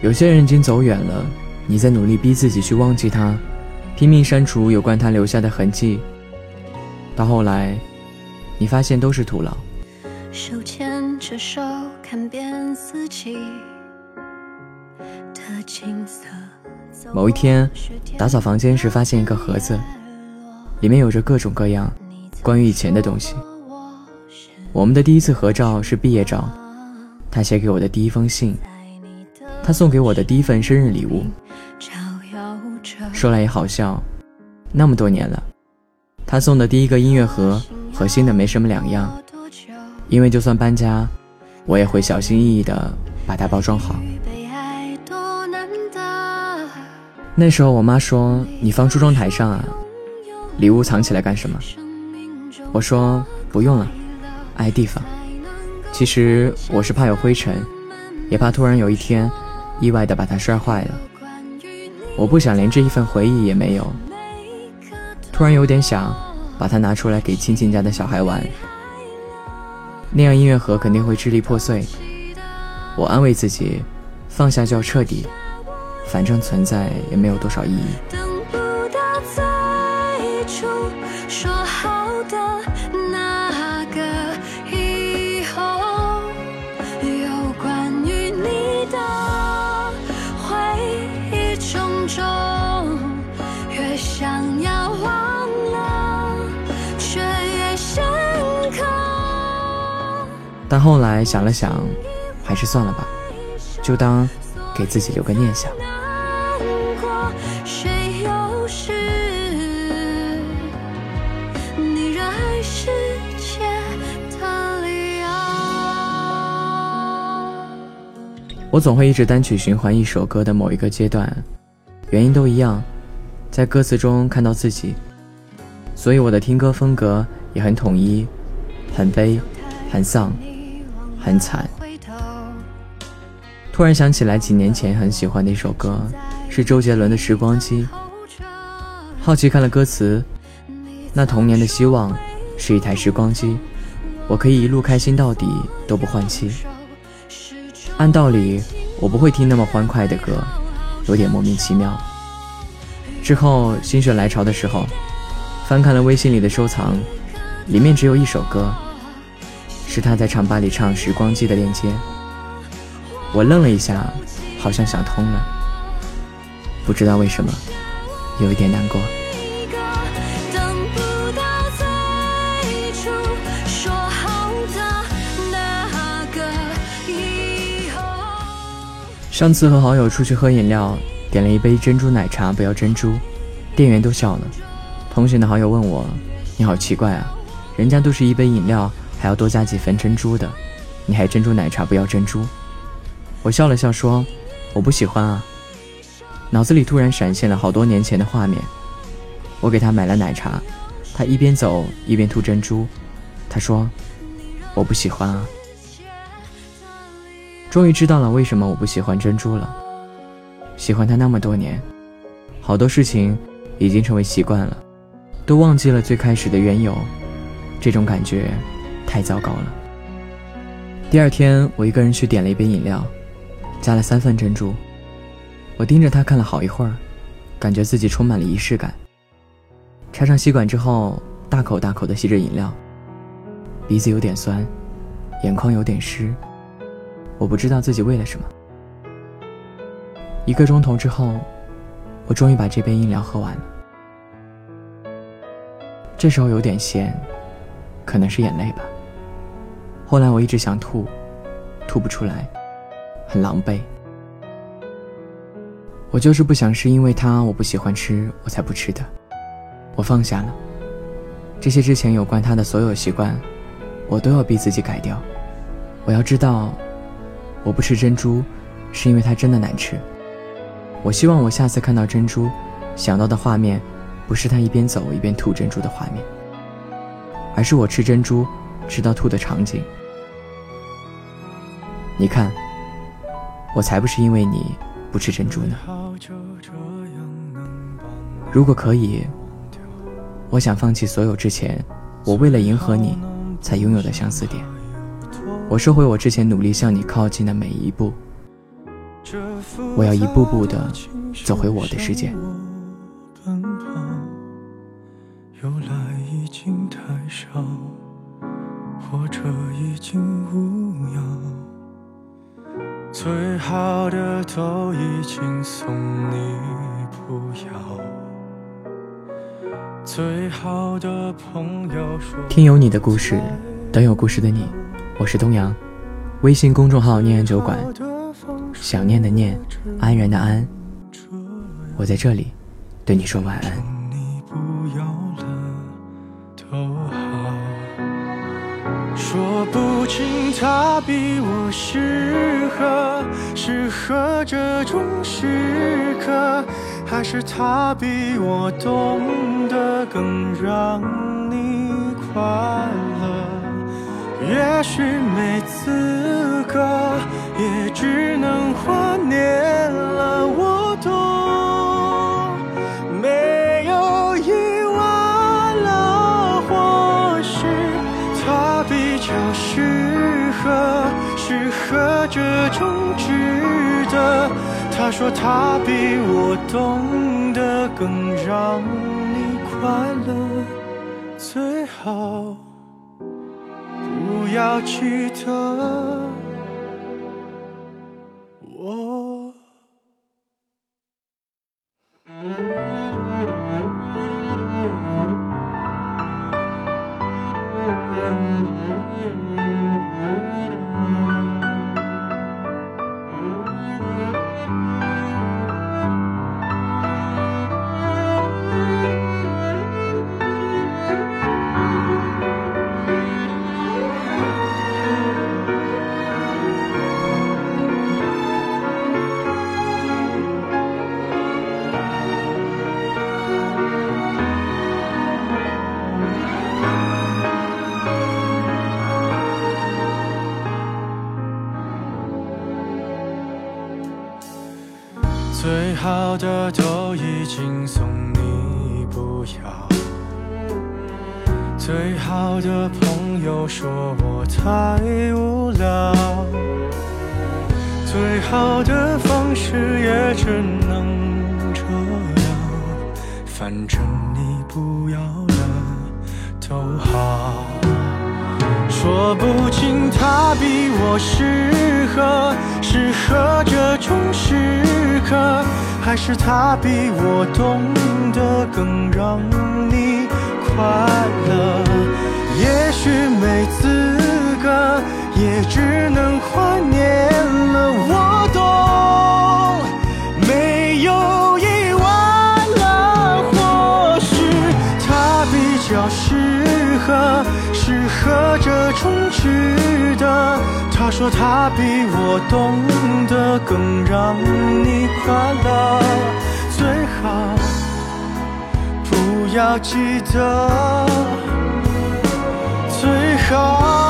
有些人已经走远了，你在努力逼自己去忘记他，拼命删除有关他留下的痕迹。到后来，你发现都是徒劳。手牵着手看遍四季的景色。某一天，打扫房间时发现一个盒子，里面有着各种各样关于以前的东西。我们的第一次合照是毕业照，他写给我的第一封信，他送给我的第一份生日礼物。说来也好笑，那么多年了。他送的第一个音乐盒和新的没什么两样，因为就算搬家，我也会小心翼翼地把它包装好。那时候我妈说：“你放梳妆台上啊，礼物藏起来干什么？”我说：“不用了，碍地方。”其实我是怕有灰尘，也怕突然有一天意外的把它摔坏了。我不想连这一份回忆也没有。突然有点想把它拿出来给亲戚家的小孩玩，那样音乐盒肯定会支离破碎。我安慰自己，放下就要彻底，反正存在也没有多少意义。说好的那但后来想了想，还是算了吧，就当给自己留个念想。我总会一直单曲循环一首歌的某一个阶段，原因都一样，在歌词中看到自己，所以我的听歌风格也很统一，很悲，很丧。很惨。突然想起来，几年前很喜欢的一首歌，是周杰伦的《时光机》。好奇看了歌词，那童年的希望是一台时光机，我可以一路开心到底都不换气。按道理，我不会听那么欢快的歌，有点莫名其妙。之后心血来潮的时候，翻看了微信里的收藏，里面只有一首歌。是他在唱吧里唱《时光机》的链接，我愣了一下，好像想通了，不知道为什么，有一点难过。上次和好友出去喝饮料，点了一杯珍珠奶茶，不要珍珠，店员都笑了。同行的好友问我：“你好奇怪啊，人家都是一杯饮料。”还要多加几分珍珠的，你还珍珠奶茶不要珍珠？我笑了笑说：“我不喜欢啊。”脑子里突然闪现了好多年前的画面。我给他买了奶茶，他一边走一边吐珍珠。他说：“我不喜欢啊。”终于知道了为什么我不喜欢珍珠了。喜欢他那么多年，好多事情已经成为习惯了，都忘记了最开始的缘由。这种感觉。太糟糕了。第二天，我一个人去点了一杯饮料，加了三份珍珠。我盯着他看了好一会儿，感觉自己充满了仪式感。插上吸管之后，大口大口的吸着饮料，鼻子有点酸，眼眶有点湿。我不知道自己为了什么。一个钟头之后，我终于把这杯饮料喝完了。这时候有点咸，可能是眼泪吧。后来我一直想吐，吐不出来，很狼狈。我就是不想是因为它我不喜欢吃，我才不吃的。我放下了这些之前有关他的所有习惯，我都要逼自己改掉。我要知道，我不吃珍珠，是因为它真的难吃。我希望我下次看到珍珠，想到的画面，不是他一边走一边吐珍珠的画面，而是我吃珍珠。吃到吐的场景，你看，我才不是因为你不吃珍珠呢。如果可以，我想放弃所有之前我为了迎合你才拥有的相似点，我收回我之前努力向你靠近的每一步。我要一步步的走回我的世界。你不要。最好的朋友说，听有你的故事，等有故事的你。我是东阳，微信公众号“念安酒馆”，想念的念，安然的安。我在这里，对你说晚安。说不清他比我适合，适合这种时刻，还是他比我懂得更让你快乐。也许没资格，也只能怀念适合，适合这种值得。他说他比我懂得更让你快乐，最好不要记得的都已经送你不要，最好的朋友说我太无聊，最好的方式也只能这样，反正你不要了都好。说不清他比我适合，适合这种时刻，还是他比我懂得更让你快乐。也许没资格，也只能他说他比我懂得更让你快乐，最好不要记得。最好。